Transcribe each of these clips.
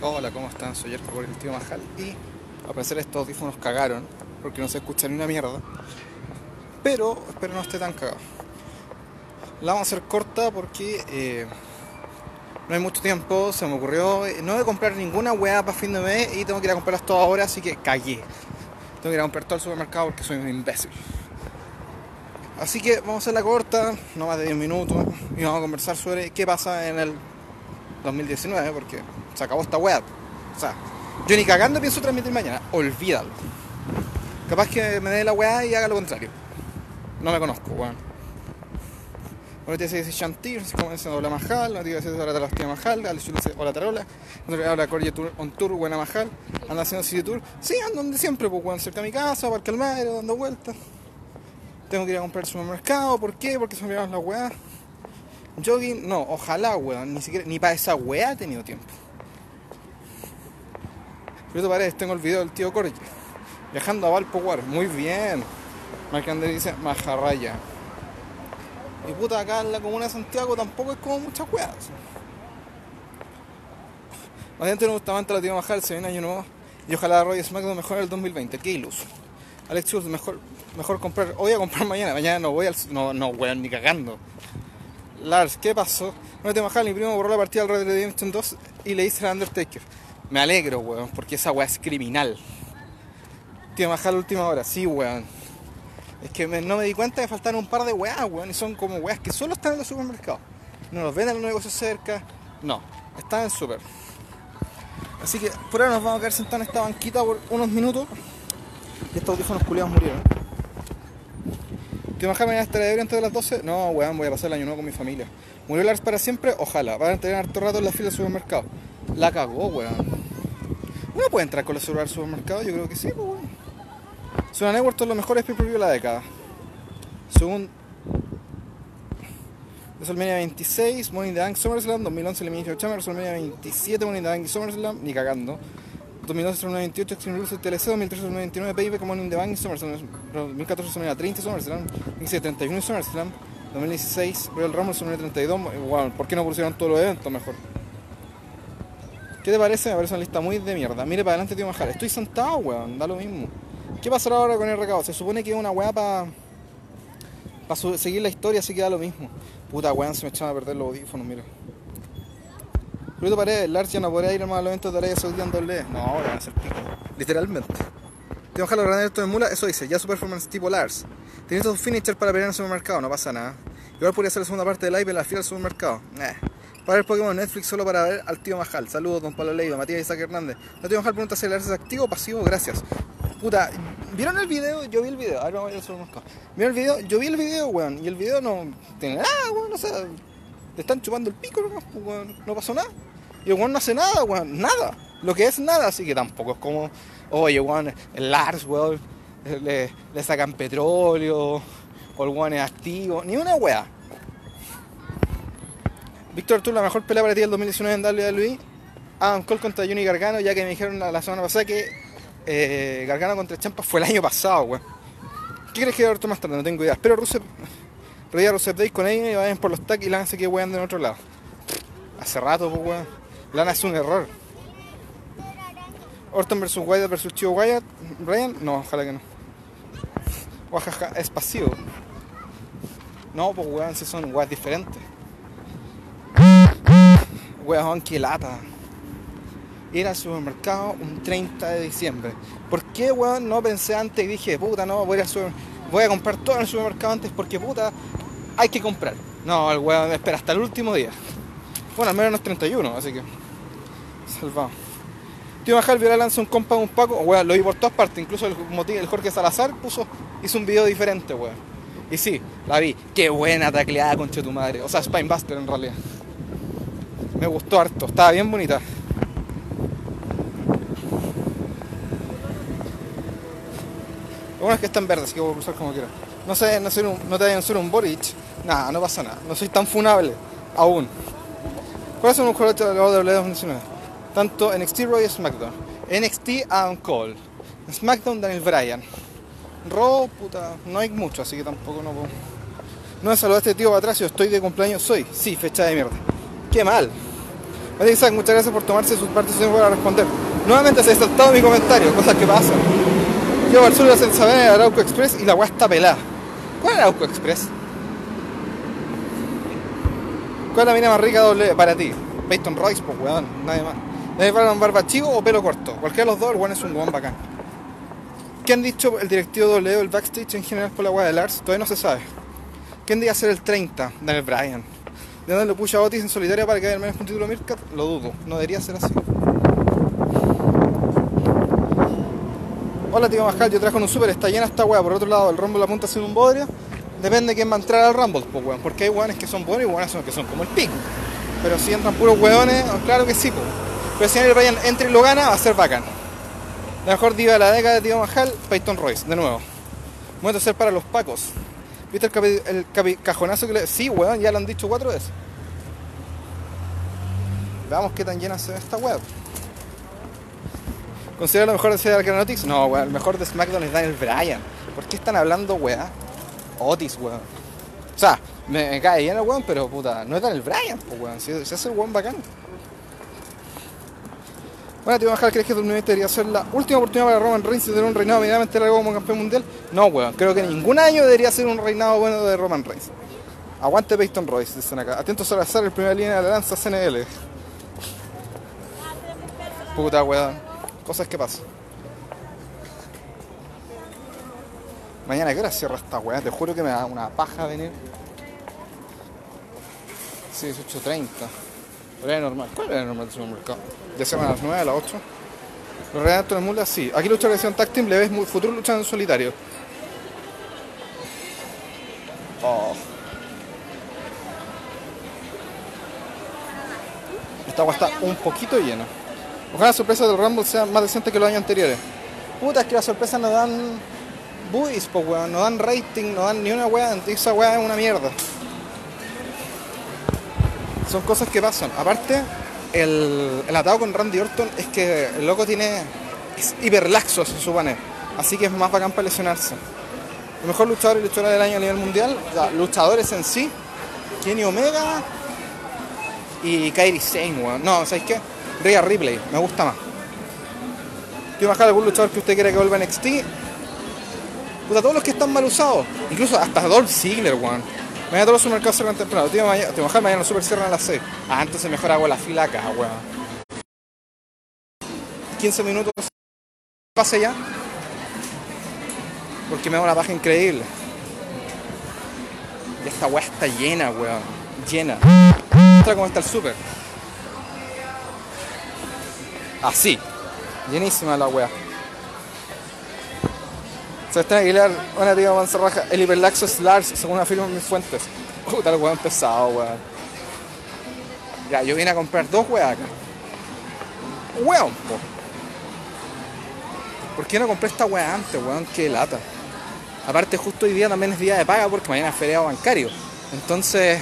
Hola, ¿cómo están? Soy Jerko por el tío Majal y a parecer estos audífonos cagaron porque no se escucha ni una mierda. Pero espero no esté tan cagado. La vamos a hacer corta porque eh, no hay mucho tiempo. Se me ocurrió eh, no de comprar ninguna weá para fin de mes y tengo que ir a comprarlas todas ahora, así que cagué. Tengo que ir a comprar todo el supermercado porque soy un imbécil. Así que vamos a hacer la corta, no más de 10 minutos, y vamos a conversar sobre qué pasa en el 2019, porque se acabó esta web. O sea, yo ni cagando pienso transmitir mañana, olvídalo. Capaz que me dé la weá y haga lo contrario. No me conozco, weón. Bueno. te dice Shantir, como dice Hola Majal, no te dice Hola Talastia Majal, al dice Hola Tarola, otro habla Corrie Tour on Tour, Buena Majal, anda haciendo City Tour. Sí, ando donde siempre, pues weón, cerca de mi casa, Parque Almagro, dando vueltas. Tengo que ir a comprar el supermercado, ¿por qué? Porque se me las weá. Jogging, no, ojalá, weón, ni siquiera, ni para esa weá he tenido tiempo. Pero Paredes, tengo el video del tío Corgi. Viajando a Valpoguar, muy bien. Marcander dice Majarraya. Y puta, acá en la comuna de Santiago tampoco es como muchas weas. A la gente no gusta la tía Majar, se viene año nuevo. Y ojalá Roy SmackDown mejor en el 2020. Qué iluso. Alex Chus, mejor, mejor comprar. Hoy a comprar mañana. Mañana no voy al. No, no, weón, ni cagando. Lars, ¿qué pasó? No te bajar, mi primo borró la partida del Red Dead Redemption 2 y le hice la Undertaker. Me alegro, weón, porque esa weá es criminal. Tío, bajar la última hora, sí, weón. Es que no me di cuenta que faltaron un par de weas, weón, y son como weas que solo están en los supermercados. No los venden en los negocios cerca, no, están en super. Así que por ahora nos vamos a quedar sentados en esta banquita por unos minutos. Y estos audífonos culiados murieron. ¿Te imaginas mañana estar de antes de las 12? No, weón, voy a pasar el año nuevo con mi familia. ¿Murió Lars para siempre? Ojalá. Van a tener harto rato en la fila del supermercado. La cagó, weón. ¿Uno puede entrar con el celular al supermercado? Yo creo que sí, pues, weón. Suena Network son los mejores pay de la década. Según WrestleMania 26, Money in the Bank SummerSlam, 2011 Elimination Chamber, WrestleMania 27, Money in the Bank SummerSlam, ni cagando. 2012 98 Extreme Rules TLC, 2013 99 PIB como in the Bank SummerSlam, 2014 WrestleMania 30 SummerSlam, 2017 31 SummerSlam, 2016 Royal Rumble WrestleMania 32, bueno, ¿por qué no pusieron todos los eventos mejor? ¿Qué te parece? Me parece una lista muy de mierda. Mire para adelante, tío Majal. Estoy sentado, weón, da lo mismo. ¿Qué pasará ahora con el recado? Se supone que es una weá para pa seguir la historia, así que da lo mismo. Puta weón, se me echaban a perder los audífonos, mira. Bruto Paredes, Lars ya no podría ir más a los eventos de Arabia Saudita en doble. No, ahora van a ser pico. Literalmente. Te bajar los grandes de mula, eso dice, ya su performance tipo Lars. Tienes un finisher para pelear en el supermercado, no pasa nada. Igual podría ser la segunda parte del live en la fila del supermercado. Eh. Para ver Pokémon Netflix solo para ver al tío Majal. Saludos, don Pablo Leiva, Matías Isaac Hernández. El tío Majal pregunta si Lars es activo o pasivo, gracias. Puta, ¿vieron el video? Yo vi el video. Ahora voy a hacer ¿Vieron el video? Yo vi el video, weón. Y el video no tiene nada, weón. O sea, le están chupando el pico. Pues, weón. No pasó nada. Y el weón no hace nada, weón. Nada. Lo que es nada, así que tampoco es como, oye, weón, el Lars, weón, le, le sacan petróleo, o el weón es activo. Ni una weá. Víctor, tú la mejor pelea para ti del 2019 en WWE. Ah, un call contra Johnny Gargano, ya que me dijeron la semana pasada que eh, Gargano contra Champa fue el año pasado, weón. ¿Qué crees que va a más tarde? No tengo idea. Espero Rusev, a Rusev Day con ella y vayan por los tags y Lana se quede weando en otro lado. Hace rato, pues, weón. Lana es un error. Orton versus Wyatt versus Chivo Wyatt. Brian, no, ojalá que no. Oaxaca es pasivo. No, pues weón, si son weas diferentes. Weón, qué lata ir al supermercado un 30 de diciembre. ¿Por qué, weón, no pensé antes y dije, puta, no, voy a, voy a comprar todo en el supermercado antes porque, puta, hay que comprar? No, el weón espera hasta el último día. Bueno, al menos no es 31, así que. Salvado. Tío Majal Viola lanza un compa un Paco, weón, lo vi por todas partes, incluso el, el Jorge Salazar puso, hizo un video diferente, weón. Y sí, la vi. Qué buena tacleada, concha tu madre. O sea, Spinebuster en realidad. Me gustó harto, estaba bien bonita. Lo bueno es que están verdes, así que puedo cruzar como quiera. No sé, no, soy no te vayan a ser un Boric. Nada, no pasa nada. No soy tan funable. Aún. ¿Cuáles son los jugadores de la WWE 2019? Tanto NXT, Raw y SmackDown. NXT, Adam Cole. SmackDown, Daniel Bryan. Raw, puta, no hay mucho, así que tampoco no puedo. No me este tío para atrás, yo estoy de cumpleaños, soy. Sí, fecha de mierda. Qué mal. Isaac, muchas gracias por tomarse sus participación para responder. Nuevamente se ha saltado mi comentario, cosas que pasan. Yo al sur de la saber el Arauco Express y la weá está pelada. ¿Cuál es Arauco Express? ¿Cuál es la mina más rica doble para ti? Peyton Royce, pues weón, nadie más. ¿Debe para un barba chivo o pelo corto? Cualquiera de los dos, el weón es un weón bacán. ¿Qué han dicho el directivo W el backstage en general por la weá de Lars? Todavía no se sabe. ¿Quién debe ser el 30? Daniel Bryan. ¿De lo puso a Otis en solitaria para que haya al menos un título Mirkat? Lo dudo, no debería ser así. Hola tío Majal, yo trajo un super, está llena esta weá. Por otro lado, el Rumble apunta a ser un bodrio. Depende de quién va a entrar al Rumble, pues weón. Porque hay weones que son buenos y weones que son como el pico. Pero si entran puros weones, claro que sí, pues. Pero si Daniel Bryan entra y lo gana, va a ser bacán. La mejor diva de la década de Tío Majal, Peyton Royce, de nuevo. Momento ser para los pacos. ¿Viste el, capi, cajonazo que le.? Sí, weón, ya lo han dicho cuatro veces. Veamos qué tan llena se ve esta web. ¿Considera lo mejor de ser Granotix? No, weón, el mejor de SmackDown es Daniel Bryan. ¿Por qué están hablando, weá? Otis, weón. O sea, me, cae bien el weón, pero puta, no es Daniel Bryan, weón. Si, si hace el weón bacán. Bueno, tío Majal, ¿crees que 2020 debería ser la última oportunidad para Roman Reigns de tener un reinado medianamente largo como campeón mundial? No, weón. Creo que ningún año debería ser un reinado bueno de Roman Reigns. Aguante Peyton Royce, dicen acá. Atentos a lanzar el primera línea de la lanza CNL. Puta, weón. Cosas que pasan. Mañana, ¿qué hora cierra esta weá? Te juro que me da una paja venir. Sí, es 8.30. Horario normal. ¿Cuál el normal del supermercado? Ya se a las 9, a las 8. Los redactores de mulas, sí. Aquí lucha la tag team, le ves futuro luchando en solitario. Oh. Esta agua está un poquito llena. Ojalá las sorpresas del Rumble sean más decentes que los años anteriores. Puta, es que las sorpresas no dan buis, po weón, no dan rating, no dan ni una weá, esa weá es una mierda. Son cosas que pasan. Aparte, el, el atado con Randy Orton es que el loco tiene. es hiperlaxo, se supone. Así que es más bacán para lesionarse. El mejor luchador y luchadora del año a nivel mundial, ya, luchadores en sí, Kenny Omega y Kairi Sane, weón. No, ¿sabéis qué? Rhea Ripley, me gusta más. Quiero bajar algún luchador que usted quiera que vuelva a NXT. Puta, todos los que están mal usados. Incluso hasta Dolph Ziggler, weón. Mañana todos los supermercados cierran temprano. Te bajar mañana los super cierran a las 6. Ah, entonces mejor hago la fila acá, weón. 15 minutos. Pase ya. Porque me da una paja increíble. Y esta weá está llena, weón. Llena. Cómo está el super. Así. Llenísima la weá. Sebastián Aguilar, una tía Manzarraja, el hiperlaxo es Lars, según afirman mis fuentes. Puta, el weón pesado, weón. Ya, yo vine a comprar dos weas acá. Weón, po. ¿Por qué no compré esta wea antes, weón? Qué lata. Aparte, justo hoy día también es día de paga porque mañana es feriado bancario. Entonces,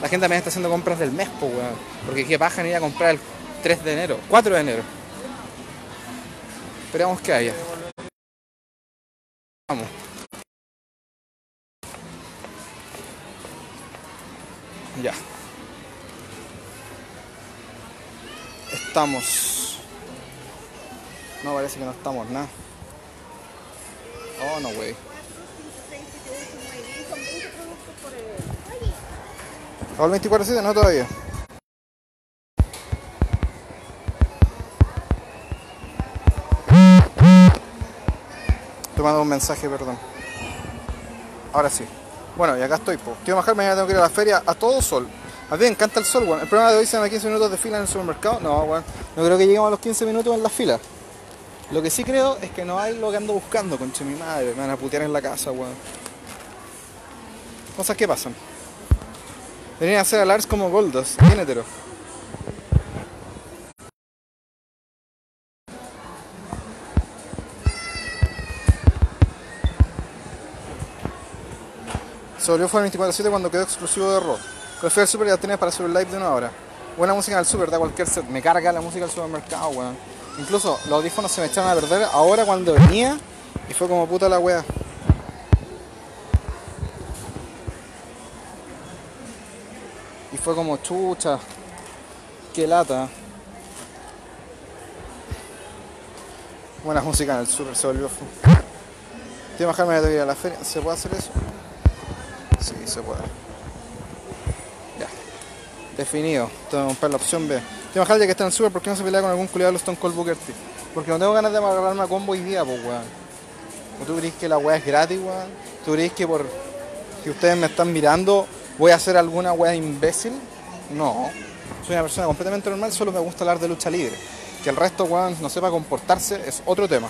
la gente también está haciendo compras del mes, po, weón. Porque qué paja ir a comprar el 3 de enero, 4 de enero. Esperamos que haya. Estamos. No, parece que no estamos nada. Oh, no, wey. ¿Al 24-7? No todavía. Te mando un mensaje, perdón. Ahora sí. Bueno, y acá estoy, pues. Quiero bajar, mañana tengo que ir a la feria a todo sol. A mí me encanta el sol, weón. El problema de hoy se me 15 minutos de fila en el supermercado. No, weón. No creo que lleguemos a los 15 minutos en la fila. Lo que sí creo es que no hay lo que ando buscando, conche mi madre. Me van a putear en la casa, weón. Cosas que pasan. Deberían hacer a Lars como Goldos, bien hetero. Se volvió fue el 24-7 cuando quedó exclusivo de Raw. Pero fui al super ya tenía para hacer un live de una hora. Buena música del super, da cualquier set. Me carga la música del supermercado, weón. Incluso los audífonos se me echaron a perder ahora cuando venía y fue como puta la wea. Y fue como chucha. qué lata. Buena música en el super, se volvió. Tío Majal me voy a ir a la feria. ¿Se puede hacer eso? Sí, se puede. Definido. Que comprar la opción B. Majal, ya que está en super, ¿por qué no se pelea con algún culiado de los Stone Cold Booker T? Porque no tengo ganas de agarrarme a combo hoy día, pues weón. ¿O tú crees que la weá es gratis, weón? ¿Tú crees que por que ustedes me están mirando voy a hacer alguna weá imbécil? No. Soy una persona completamente normal, solo me gusta hablar de lucha libre. Que el resto, weón, no sepa comportarse es otro tema.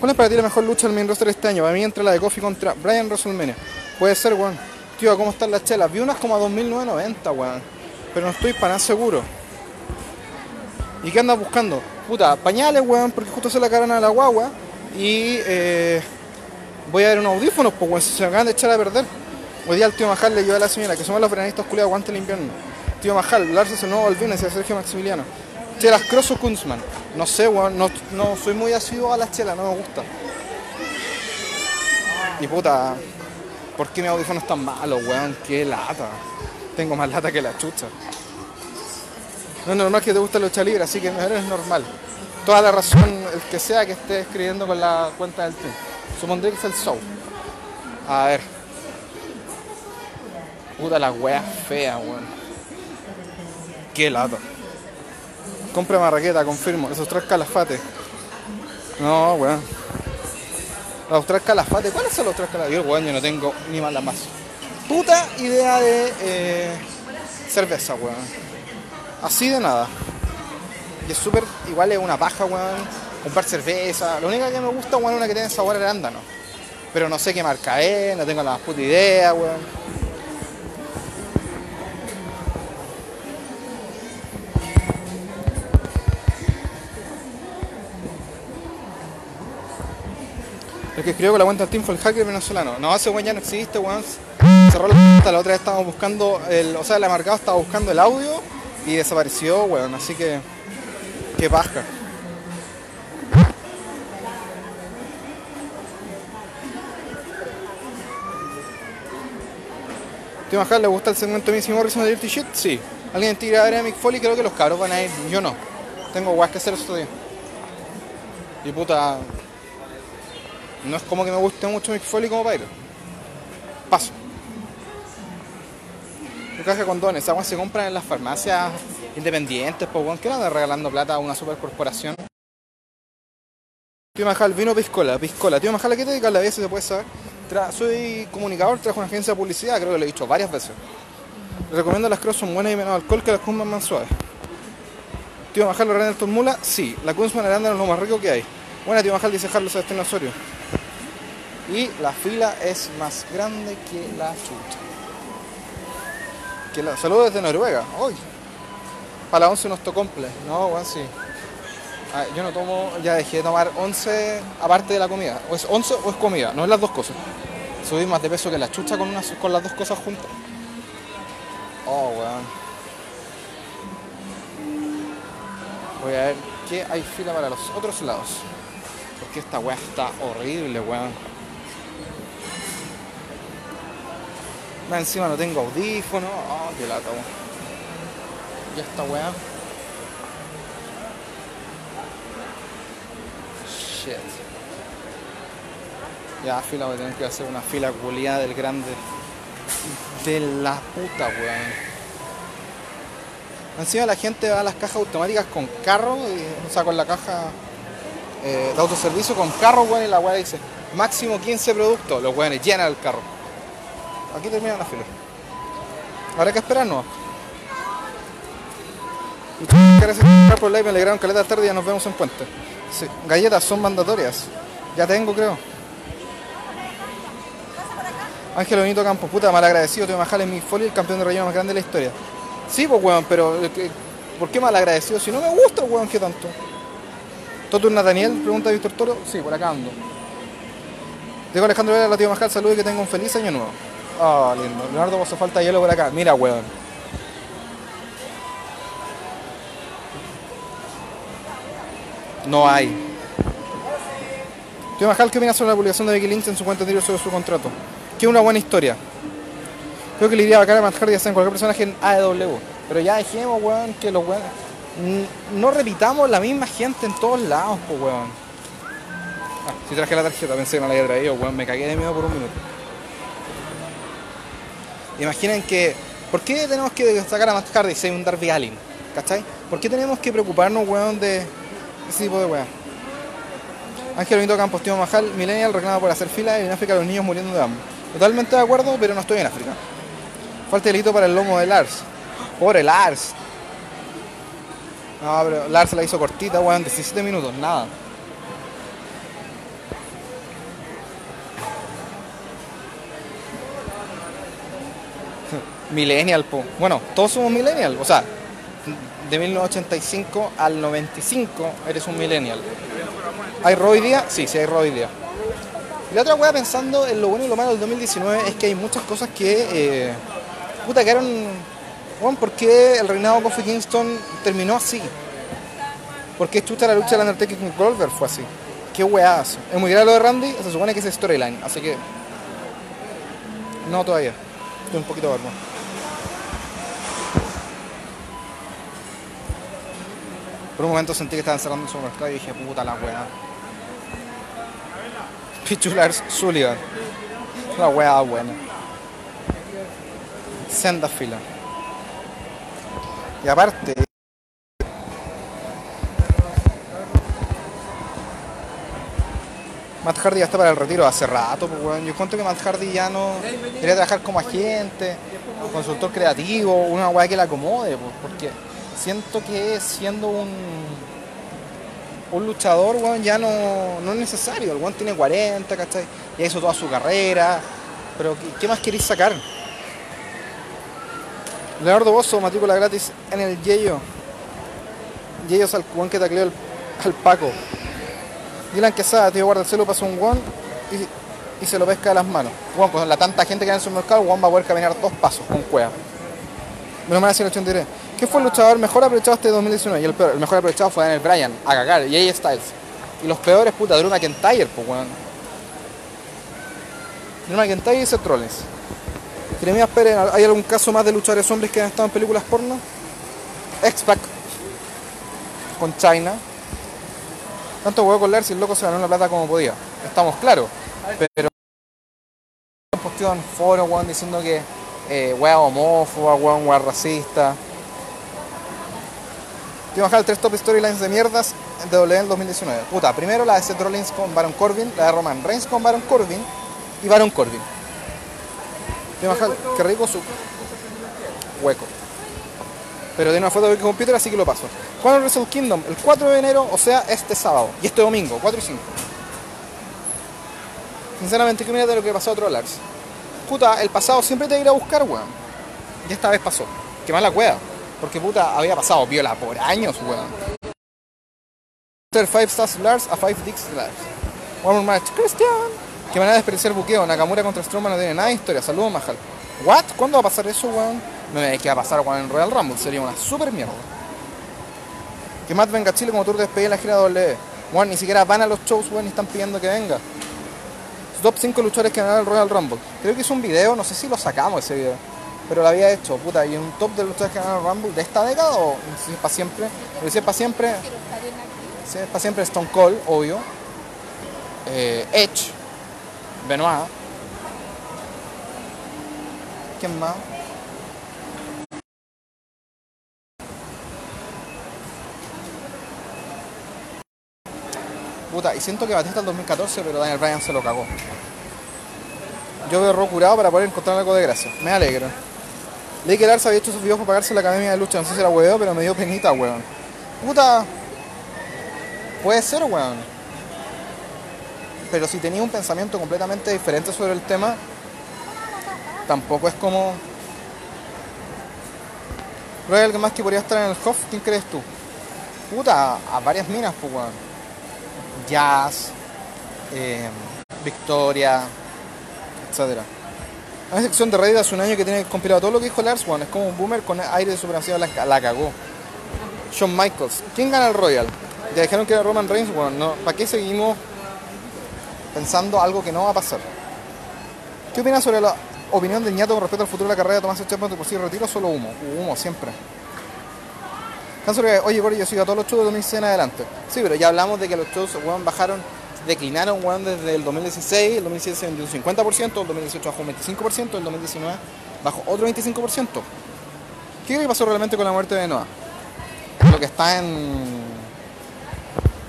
¿Cuál es para ti la mejor lucha del main roster este año? Para mí entre la de Kofi contra Brian WrestleMania. Puede ser, weón. Tío, ¿cómo están las chelas? Vi unas como a 2.990, weón. Pero no estoy para nada seguro. ¿Y qué andas buscando? Puta, pañales, weón, porque justo se la carana a la guagua. Y eh, voy a ver unos audífonos, pues, weón, si se me acaban de echar a perder. Hoy día el tío Majal le lleva a la señora, que somos los veranistas culiados, aguante el invierno. Tío Majal, Lars es el nuevo Alvin, decía Sergio Maximiliano. Chelas Cross o Kunzman. No sé, weón, no, no soy muy asiduo a las chelas, no me gusta. Y puta, ¿por qué mi audífono es tan malo, weón? Qué lata. Tengo más lata que la chucha. No es normal que te guste la lucha libre, así que no es normal. Toda la razón, el que sea que esté escribiendo con la cuenta del team. Supondré que es el show. A ver. Puta la wea fea, weón. Qué lata. Compra marraqueta, confirmo. Esos tres calafates. No, weón. Los tres calafates. ¿Cuáles son los tres calafates? Yo, weón, yo no tengo ni más la más. Puta idea de eh, cerveza, weón. Así de nada. Y es súper, igual es una paja, weón. Comprar cerveza. Lo único que me gusta, weón, es una que tiene sabor a arándano. Pero no sé qué marca es, no tengo la puta idea, weón. El que escribió con la cuenta del team fue el hacker venezolano. No, ese weón ya no existe, weón. Cerró la cuenta, la otra vez estábamos buscando, el, o sea, el marcado estaba buscando el audio y desapareció, weón. Así que, qué paja. ¿Te imaginas? ¿Le gusta el segmento de Missy Morrison de Dirty Shit? Sí. ¿Alguien tira a Mick Foley? Creo que los cabros van a ir. Yo no. Tengo guas que hacer estos días. Y puta. No es como que me guste mucho Mick Foley como para caja de condones, esas se compran en las farmacias independientes, pues no andan regalando plata a una supercorporación. Tío Majal, vino piscola, piscola. Tío Majal, ¿a qué te dedicas la si se puede saber? Tra- soy comunicador, trabajo en una agencia de publicidad, creo que lo he dicho varias veces. Recomiendo las cross son buenas y menos alcohol que las Kunzman más suaves. Tío Majal, ¿lo Randall Mula? Sí, la Kunzman Arándano es lo más rico que hay. Buena, tío Majal, dice Carlos Sebastián Osorio. Y la fila es más grande que la chucha. Que la... Saludos desde Noruega. Hoy. Para la 11 unos tocomple. No, weón, sí. Ah, yo no tomo, ya dejé de tomar 11 aparte de la comida. O es 11 o es comida, no es las dos cosas. Subí más de peso que la chucha con, unas, con las dos cosas juntas. Oh, weón. Voy a ver qué hay fila para los otros lados. Porque esta weá está horrible, weón. Más encima no tengo audífono. Oh, qué lata, weón. Y esta weá. Shit. Ya, fila, voy a tener que hacer una fila culiada del grande. De la puta, weón. Encima la gente va a las cajas automáticas con carro, y, o sea, con la caja eh, de autoservicio con carro, weón, y la weá dice máximo 15 productos. Los weones llenan el carro. Aquí termina la fila. Habrá que esperar, no. Muchas gracias por el live, me alegraron caleta tarde y ya nos vemos en Puente. Sí, galletas son mandatorias. Ya tengo, creo. Ángel Benito Campos, puta, mal agradecido, te Majal en mi folio, el campeón de relleno más grande de la historia. Sí, pues weón, pero eh, que- ¿por qué mal agradecido? Si no me gusta, weón, ¿qué tanto? ¿Toto Nathaniel? Pregunta Víctor Toro. Sí, por acá ando. Diego Alejandro Vera, la tío Majal, saludos y que tenga un feliz año nuevo. Ah, lindo. Leonardo, vos falta hielo por acá. Mira, weón. No hay. Tío Majal, ¿qué opinas sobre la publicación de Becky Lynch en su cuenta anterior sobre su contrato? Que una buena historia. Creo que le iría bacán a Matt Hardy hacer cualquier personaje en AEW. Pero ya dejemos, weón, que los weón. No repitamos la misma gente en todos lados, pues, weón. Ah, si traje la tarjeta, pensé que no la había traído, weón. Me cagué de miedo por un minuto. Imaginen que. ¿Por qué tenemos que sacar a Matt Hardy si hay un Darby Allin? ¿Cachai? ¿Por qué tenemos que preocuparnos, weón, de ese tipo de weón? Ángel Benito Campos, Tío Majal, Millennial reclama por hacer fila y en África los niños muriendo de hambre. Totalmente de acuerdo, pero no estoy en África. Falta delito para el lomo de Lars. Pobre Lars. No, pero Lars la hizo cortita, weón, 17 minutos, nada. Millennial, po. Bueno, todos somos millennial. O sea, de 1985 al 95 eres un millennial. ¿Hay hoy día? Sí, sí hay hoy día. Y la otra weá pensando en lo bueno y lo malo del 2019 es que hay muchas cosas que... Eh, puta, quedaron... Bueno, ¿por qué el reinado de Kofi Kingston terminó así? ¿Por qué chuta la lucha de Undertaker con Goldberg fue así? ¿Qué weazo? Es muy grave lo de Randy, se supone que es storyline, así que... No todavía. Estoy un poquito barbo. Por un momento sentí que estaban cerrando el supermercado y dije, puta la weá. Pichulars Sullivan. La weá buena. Senda fila. Y aparte. Matt Hardy ya está para el retiro hace rato, pues, weón. Yo cuento que Matt Hardy ya no quería trabajar como agente, consultor creativo, una weá que le acomode, pues, porque siento que siendo un un luchador, weón, ya no, no es necesario. El weón tiene 40, ¿cachai? Ya hizo toda su carrera. Pero, ¿qué, más queréis sacar? Leonardo Bosso, matrícula gratis en el Yeyo. Yeyo es el weón que tacleó al, al Paco. Dylan Quesada, tío, guarda el celo, pasó un weón y, y, se lo pesca de las manos. Con la tanta gente que hay en el mercado, weón va a poder caminar dos pasos con cueva. Menos mal así el 83. ¿Qué fue el luchador mejor aprovechado este 2019? Y el, mejor aprovechado fue Daniel Bryan, a cagar, y AJ Styles. Y los peores, puta, Drew McIntyre, pues weón. Drew McIntyre y Seth Rollins. Jeremías Pérez, ¿hay algún caso más de luchadores hombres que han estado en películas porno? X-Pac con China. Tanto huevo con si el loco se ganó la plata como podía. Estamos claros. Pero en foros, weón, diciendo que eh, wea homófoba, weón, wea racista. Quiero bajar tres top storylines de mierdas de WWE en 2019. Puta, primero la de Seth Rollins con Baron Corbin, la de Roman Reigns con Baron Corbin y Baron Corbin. Quiero bajar, qué rico su hueco. Pero tiene una foto de computer, así que lo paso. ¿Cuándo Wrestle Kingdom? El 4 de enero, o sea, este sábado. Y este domingo, 4 y 5. Sinceramente, ¿qué mira de lo que pasó a Trollars? Puta, el pasado siempre te irá a buscar, weón. Y esta vez pasó. Qué mala cueva. Porque puta, había pasado viola por años, weón. 5 Stars Lars a 5 Dicks Lars. One more match. Christian. Qué manera de experienciar buqueo. Nakamura contra Strowman no tiene nada de historia. Saludos, Majal. ¿What? ¿Cuándo va a pasar eso, weón? No me que va a pasar, weón, en Royal Rumble. Sería una super mierda. Que Matt venga Chile como tour de despedida en la gira WWE. Weón, ni siquiera van a los shows, weón, y están pidiendo que venga. Top 5 luchadores que ganaron el Royal Rumble. Creo que hizo un video, no sé si lo sacamos ese video pero lo había hecho, puta, y un top de luchadores que ganaron Rumble de esta década o si es para siempre, pero si es para siempre, si es para siempre Stone Cold, obvio, eh, Edge, Benoit, ¿quién más? Puta, y siento que Batista el 2014, pero Daniel Bryan se lo cagó. Yo veo Raw curado para poder encontrar algo de gracia. Me alegro. Leí que Lars había hecho sus videos para pagarse la academia de lucha. No sé si era hueveo, pero me dio penita, weón. Puta. Puede ser, weón. Pero si tenía un pensamiento completamente diferente sobre el tema, tampoco es como. ¿Pero hay alguien más que podría estar en el HOF? ¿Quién crees tú? Puta, a varias minas, pues, weón. Jazz, eh, Victoria, etcétera. Hay una sección de Reddit hace un año que tiene compilado todo lo que dijo Lars One. Es como un boomer con aire de supremacía blanca. La cagó. Shawn Michaels. ¿Quién gana el Royal? Ya dijeron que era Roman Reigns. Bueno, no. ¿para qué seguimos pensando algo que no va a pasar? ¿Qué opinas sobre la opinión de ñato con respecto al futuro de la carrera de Tomás Chapman de por sí retiro? Solo humo. Humo siempre. Que, oye, Cory, yo sigo a todos los shows de 2006 en adelante. Sí, pero ya hablamos de que los shows, bajaron, declinaron, weón, desde el 2016, el 2017 se vendió un 50%, el 2018 bajó un 25%, el 2019 bajó otro 25%. ¿Qué pasó realmente con la muerte de Noah? Lo que está en...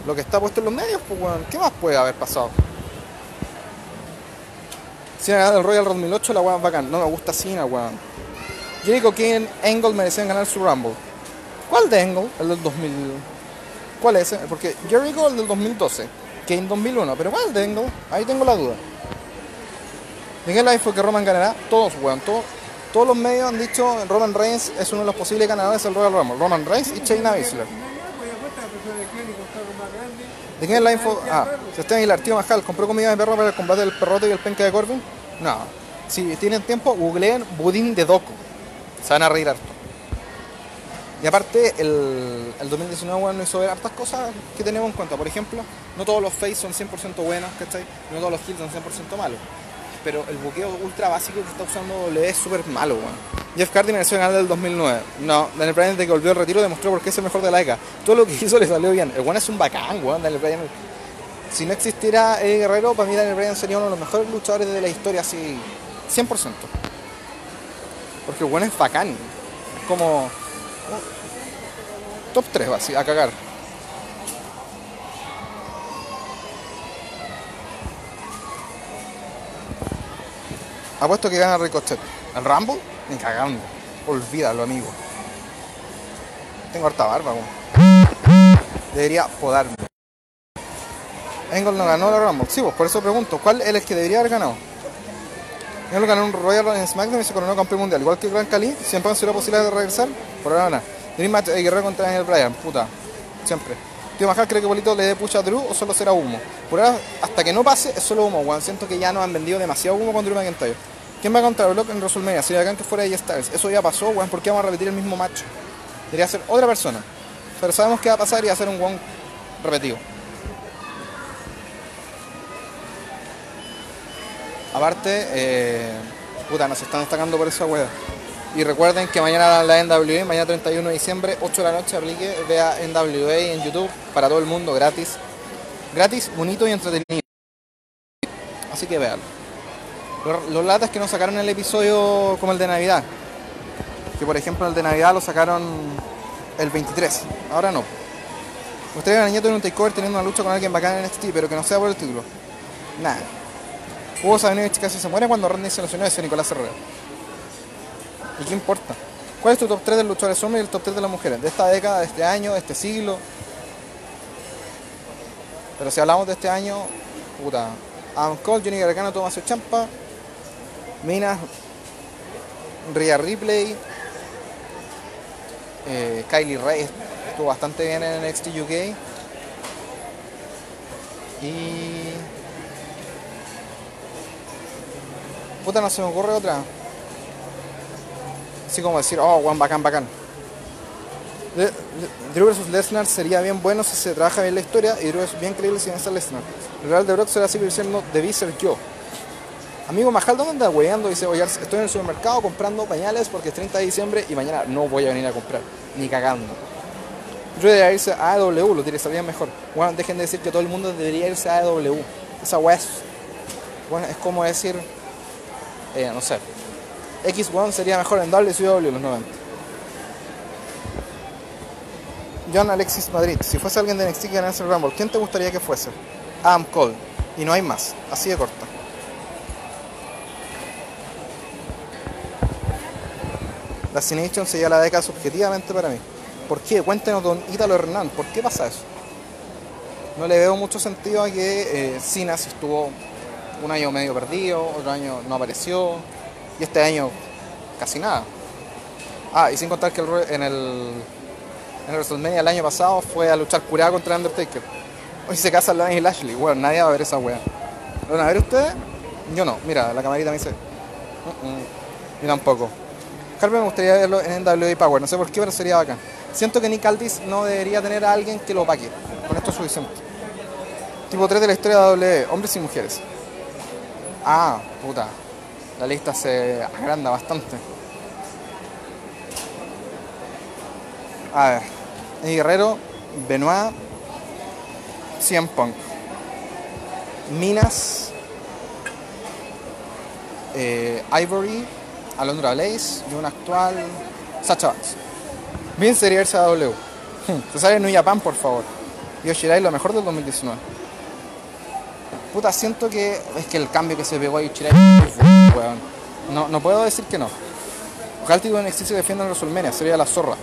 Lo que está puesto en los medios, pues, weón, ¿qué más puede haber pasado? Cena ganado el Royal 2008, la weón bacán. No me gusta Cena, weón. Jericho King Angle merecían ganar su Rumble. ¿Cuál de Angle? El del 2000. ¿Cuál es ese? Porque Jericho el del 2012, Kane 2001, pero ¿cuál Angle? Ahí tengo la duda. ¿De qué live fue que Roman ganará? Todos, weón. Todos, todos los medios han dicho Roman Reigns es uno de los posibles ganadores del Royal Rumble. Roman Reigns y Shayna Baszler. ¿De quién es la info? Ah, Sebastián Aguilar, tío Majal, ¿compró comida de perro para el combate del perrote y el penca de Corbin? No. Si tienen tiempo, googleen budín de Doco. Se van a reír harto. Y aparte, el, el 2019 bueno, hizo ver hartas cosas que tenemos en cuenta. Por ejemplo, no todos los face son 100% buenos, ¿cachai? No todos los kills son 100% malos. Pero el buqueo ultra básico que está usando W es súper malo, weón. Jeff Hardy mereció ganar del 2009. No, Daniel Bryan desde que volvió al retiro demostró por qué es el mejor de la ECA. Todo lo que hizo le salió bien. El weón es un bacán, weón, Daniel Bryan. Si no existiera Eddie Guerrero, para mí Daniel Bryan sería uno de los mejores luchadores de la historia, así, 100%. Porque el weón es bacán. Es como... Top 3, así, a cagar. Apuesto que gana Ricochet. ¿El Rumble? Ni cagando. Olvídalo, amigo. Tengo harta barba. Debería podarme. Engel no ganó la Rumble. Sí, pues por eso pregunto, ¿cuál es el que debería haber ganado? Engel ganó un Royal en SmackDown y se coronó campeón mundial. Igual que Gran Cali, siempre han sido la posibilidad de regresar. Por ahora nada. Dream de Guerrero contra Daniel Bryan, puta. Siempre. Tío Majal cree que Bolito le dé pucha a Drew o solo será humo. Por ahora, hasta que no pase, es solo humo, weón. Siento que ya nos han vendido demasiado humo con Drew McIntyre. ¿Quién va contra Brock en WrestleMania? Sería bacán que fuera AJ Styles. Eso ya pasó, weón. ¿Por qué vamos a repetir el mismo match? Debería ser otra persona. Pero sabemos qué va a pasar y va a ser un weón repetido. Aparte, eh, puta, nos están destacando por esa weá. Y recuerden que mañana la NWA, mañana 31 de diciembre, 8 de la noche, aplique, vea NWA en YouTube para todo el mundo, gratis. Gratis, bonito y entretenido. Así que vean. Los, los latas que nos sacaron el episodio como el de Navidad. Que por ejemplo el de Navidad lo sacaron el 23. Ahora no. Ustedes a Nieto en un takeover teniendo una lucha con alguien bacán en NXT, pero que no sea por el título. Nada. Hugo Sabinovich casi se muere cuando Randy se lesionó de Nicolás Herrera. ¿Y qué importa? ¿Cuál es tu top 3 de luchadores hombres y el top 3 de las mujeres? De esta década, de este año, de este siglo. Pero si hablamos de este año, puta. Adam Cole, Johnny Gargano, Tomás Champa, Minas, Rhea Ripley, eh, Kylie Ray estuvo bastante bien en NXT UK. Y. Puta, no se me ocurre otra. Así como decir, oh, Juan, bacán, bacán. Drew vs Lesnar sería bien bueno si se trabaja bien la historia y Drew es bien creíble si vence a Lesnar. Real de Brock será seguir diciendo, debí ser yo. Amigo Majal, ¿dónde anda weyando? Dice, oye, estoy en el supermercado comprando pañales porque es 30 de diciembre y mañana no voy a venir a comprar, ni cagando. Drew debería irse a AEW, lo utilizaría mejor. Bueno, dejen de decir que todo el mundo debería irse a AEW. Esa weá es, bueno, es como decir, eh, no sé, X1 sería mejor en WCW los 90. John Alexis Madrid, si fuese alguien de NXT que ganase el Rumble, ¿quién te gustaría que fuese? Adam Cole. Y no hay más, así de corta. La Cination sería la década subjetivamente para mí. ¿Por qué? Cuéntenos, don Ítalo Hernán, ¿por qué pasa eso? No le veo mucho sentido a que eh, estuvo un año medio perdido, otro año no apareció, y este año casi nada. Ah, y sin contar que el en el, en el WrestleMania el año pasado fue a luchar curada contra Undertaker. Hoy se casa Lana y Lashley. Bueno, nadie va a ver esa wea. ¿Lo van a ver ustedes? Yo no. Mira, la camarita me dice. "Mm, mm". Yo tampoco. Carmen me gustaría verlo en NWA Power. No sé por qué, pero sería bacán. Siento que Nick Aldis no debería tener a alguien que lo paque. Con esto es suficiente. Tipo 3 de la historia de WWE. Hombres y mujeres. Ah, puta. La lista se agranda bastante. A ver. Eddie Guerrero, Benoit, CM Punk. Minas, eh, Ivory, Alondra Blaze y un actual Sacha Banks. Bien sería irse a W. Se sale en Japan, por favor. Yoshirai lo mejor del 2019. Puta, siento que es que el cambio que se pegó a Yoshirai No, no puedo decir que no. Título de NXT se defienda en WrestleMania, sería la zorra.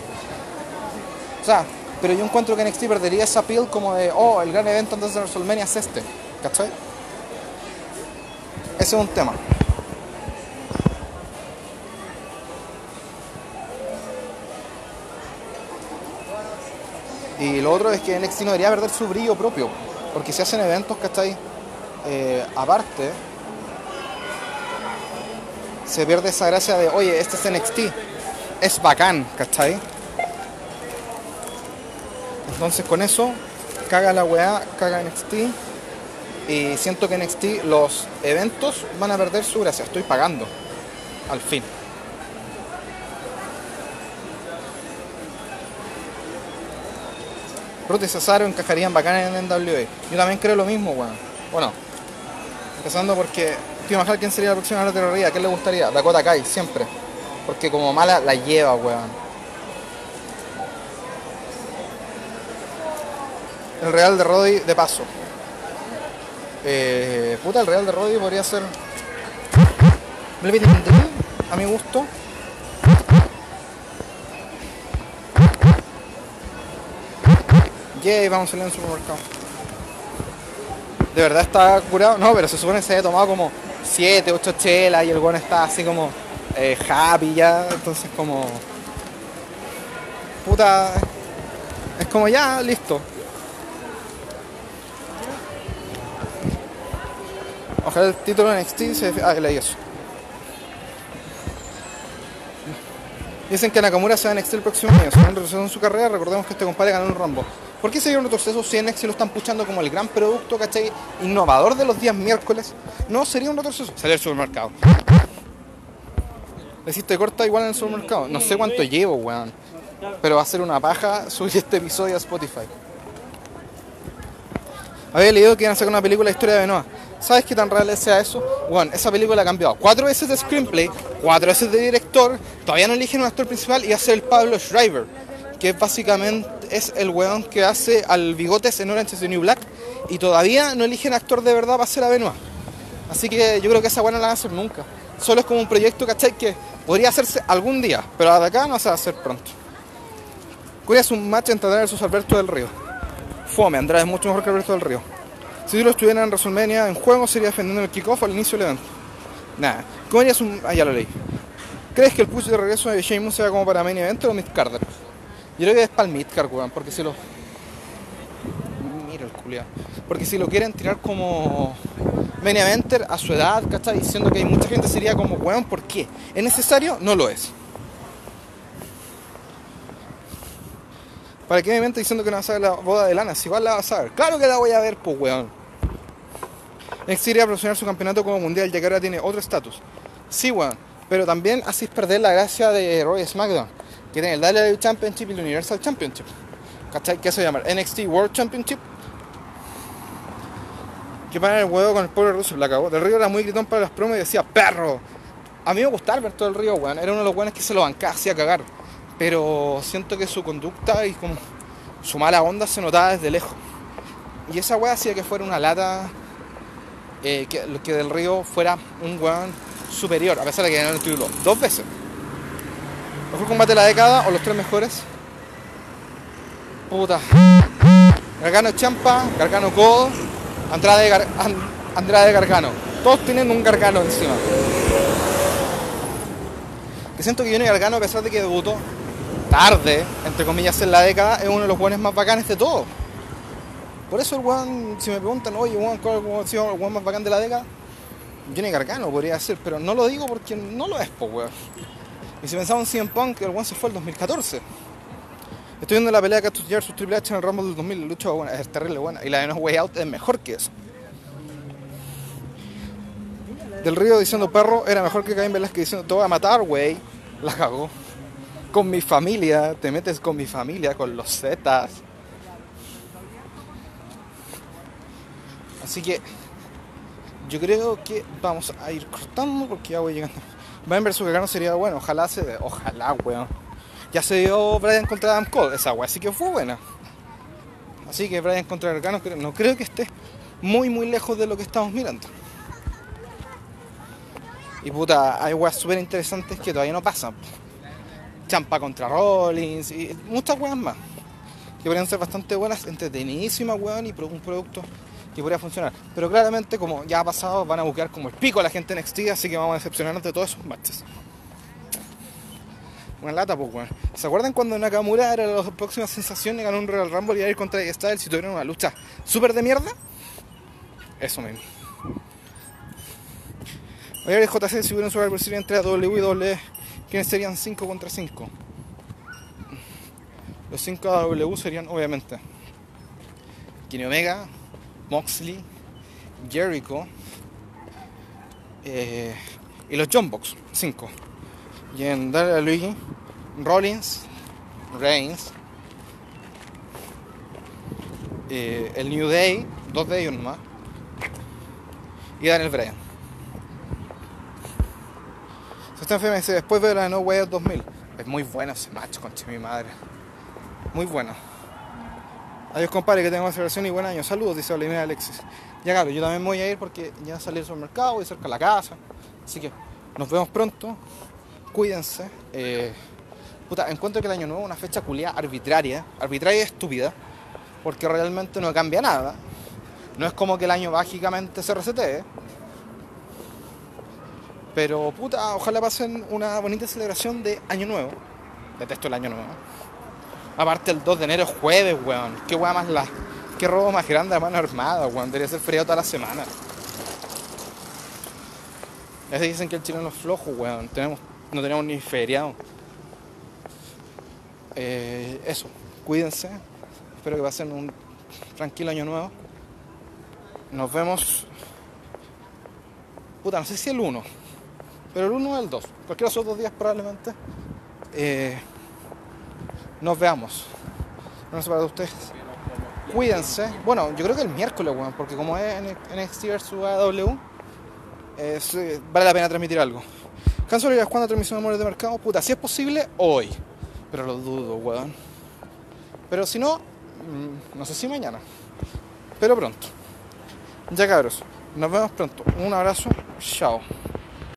O sea, pero yo encuentro que NXT perdería esa piel como de, oh, el gran evento antes de WrestleMania es este. ¿Cachai? Ese es un tema. Y lo otro es que NXT no debería perder su brillo propio. Porque si hacen eventos, ¿cachai? Eh, aparte, se pierde esa gracia de, oye, este es NXT. Es bacán, ¿cachai? Entonces con eso, caga la weá, caga NXT. Y siento que NXT, los eventos van a perder su gracia. Estoy pagando. Al fin. Ruth y Cesaro encajarían bacán en NWA. Yo también creo lo mismo, weón. Bueno, empezando porque, tío, imaginar quién sería la próxima la terroría. ¿Qué le gustaría? Dakota Kai, siempre. Porque como mala la lleva, weón. El Real de Roddy de paso. Eh, puta, el Real de Roddy podría ser. A mi gusto. Yay, vamos a salir en el supermercado. ¿De verdad está curado? No, pero se supone que se había tomado como 7, 8 chelas y el weón está así como eh, happy ya. Entonces como... Puta... Es como ya, listo. Ojalá el título de NXT se... Ah, leí eso. Dicen que Nakamura se va a NXT el próximo año. Si no en su carrera, recordemos que este compadre ganó un Rambo. ¿Por qué se un retroceso si NXT lo están puchando como el gran producto, ¿cachai? Innovador de los días miércoles. No sería un retroceso. Salir al supermercado. Le hiciste corta igual en el supermercado. No sé cuánto llevo, weón. Pero va a ser una paja subir este episodio a Spotify. Había leído que iban a sacar una película de historia de Benoit. ¿Sabes qué tan real sea eso? Bueno, esa película ha cambiado cuatro veces de screenplay, cuatro veces de director, todavía no eligen un actor principal y va a ser el Pablo Schreiber, que básicamente es el weón que hace al bigotes en Orange is the New Black y todavía no eligen actor de verdad para hacer a Benoit. Así que yo creo que esa weón no la van a hacer nunca. Solo es como un proyecto, ¿cachai? Que podría hacerse algún día, pero de acá no se va a hacer pronto. Curia es un match entre Andrade versus Alberto del Río. Fome, Andrade es mucho mejor que Alberto del Río. Si tú lo estuvieras en WrestleMania en juego, sería defendiendo el kickoff al inicio del evento. Nada. ¿Cómo harías un.? Ah, ya lo leí. ¿Crees que el push de regreso de Sheamus sea como para main event o mid carder? Yo creo que es para el mid card, weón, porque si lo. Mira el culiado. Porque si lo quieren tirar como main eventer a su edad, ¿cachai? Diciendo que hay mucha gente sería como, weón, ¿por qué? ¿Es necesario? No lo es. ¿Para qué me invento diciendo que no vas a ver la boda de lana? Si igual la vas a ver. Claro que la voy a ver, pues weón. NXT iría a su campeonato como mundial, ya que ahora tiene otro estatus. Sí, weón. Pero también así perder la gracia de Roy SmackDown, que tiene el WWE Championship y el Universal Championship. ¿Qué se llama? NXT World Championship. Que para el huevo con el pobre ruso, la cagó. Del Río era muy gritón para las promos y decía, perro. A mí me gustaba Alberto del Río, weón. Era uno de los buenos que se lo bancaba, hacía cagar pero siento que su conducta y como su mala onda se notaba desde lejos. Y esa weá hacía que fuera una lata, eh, que, que, del río fuera un weón superior, a pesar de que ganó el título dos veces. ¿Mejor combate de la década o los tres mejores? Puta. Gargano Champa, Gargano Codo, Andrade, Gar Andrade Gargano. Todos tienen un Gargano encima. Que siento que viene Gargano, a pesar de que debutó, tarde, entre comillas, en la década, es uno de los buenos más bacanes de todos. Por eso el weón, si me preguntan, oye, weón, ¿cuál es el weón más bacán de la década? Johnny Gargano podría ser, pero no lo digo porque no lo es, po, weón. Y si pensamos en CM Punk, el weón se fue el 2014. Estoy viendo la pelea de Cactus su Triple H en el Rumble del 2000, la lucha buena, es terrible buena. Y la de No Way Out es mejor que eso. Del Río diciendo perro era mejor que Caín Velázquez diciendo te voy a matar, wey. La cagó. con mi familia, te metes con mi familia, con los Zetas. Así que yo creo que vamos a ir cortando porque ya voy llegando. Brian vs Gargano sería bueno, ojalá se dé, ojalá, weón. Ya se dio Brian contra Adam Cole, esa weá, así que fue buena. Así que Brian contra Gargano no creo que esté muy muy lejos de lo que estamos mirando. Y puta, hay weas súper interesantes que todavía no pasan. Champa contra Rollins y muchas weas más. Que podrían ser bastante buenas, entretenidísimas, weón, y un producto que podría funcionar. Pero claramente, como ya ha pasado, van a buscar como el pico a la gente en NXT, así que vamos a decepcionarnos de todos esos matches. Una lata, pues, weón. ¿Se acuerdan cuando Nakamura era la próxima sensación y ganó un Royal Rumble y a ir contra Styles y tuvieron una lucha súper de mierda? Eso mismo. Hoy el JC si hubiera un Survivor Series entre W y W, ¿quiénes serían 5 contra 5? Los 5 W serían, obviamente, Kenny Omega, Moxley, Jericho eh, y los John Box, 5. Y en Luigi, Rollins, Reigns, eh, el New Day, dos de ellos nomás, y Daniel Bryan. Está enfermo dice, después de la No Way 2000. Es muy bueno ese match, concha mi madre. Muy bueno. Adiós compadre, que tenga celebración y buen año. Saludos, dice Vladimir Alexis. Ya claro, yo también voy a ir porque ya salí del supermercado, voy cerca de la casa. Así que nos vemos pronto. Cuídense. Eh, puta, encuentro que el año nuevo es una fecha culiada arbitraria. Arbitraria y estúpida. Porque realmente no cambia nada. No es como que el año mágicamente se resete Pero puta, ojalá pasen una bonita celebración de Año Nuevo. Detesto el Año Nuevo. Aparte el 2 de enero es jueves, weón. Qué weá más la. Qué robo más grande de mano armada, weón. Debería ser feriado toda la semana. Es dicen que el chileno es flojo, weón. Tenemos, no tenemos ni feriado. Eh, eso. Cuídense. Espero que pasen un tranquilo año nuevo. Nos vemos. Puta, no sé si el 1. Pero el 1 o el 2. Cualquiera de esos dos días probablemente. Eh, nos veamos. No sé para ustedes. Cuídense. Bueno, yo creo que el miércoles, weón. Porque como es NXT vs AW, vale la pena transmitir algo. Canso de cuando transmisión de Amores de Mercado. Puta, si es posible, hoy. Pero lo dudo, weón. Pero si no, mm, no sé si mañana. Pero pronto. Ya cabros, nos vemos pronto. Un abrazo, chao.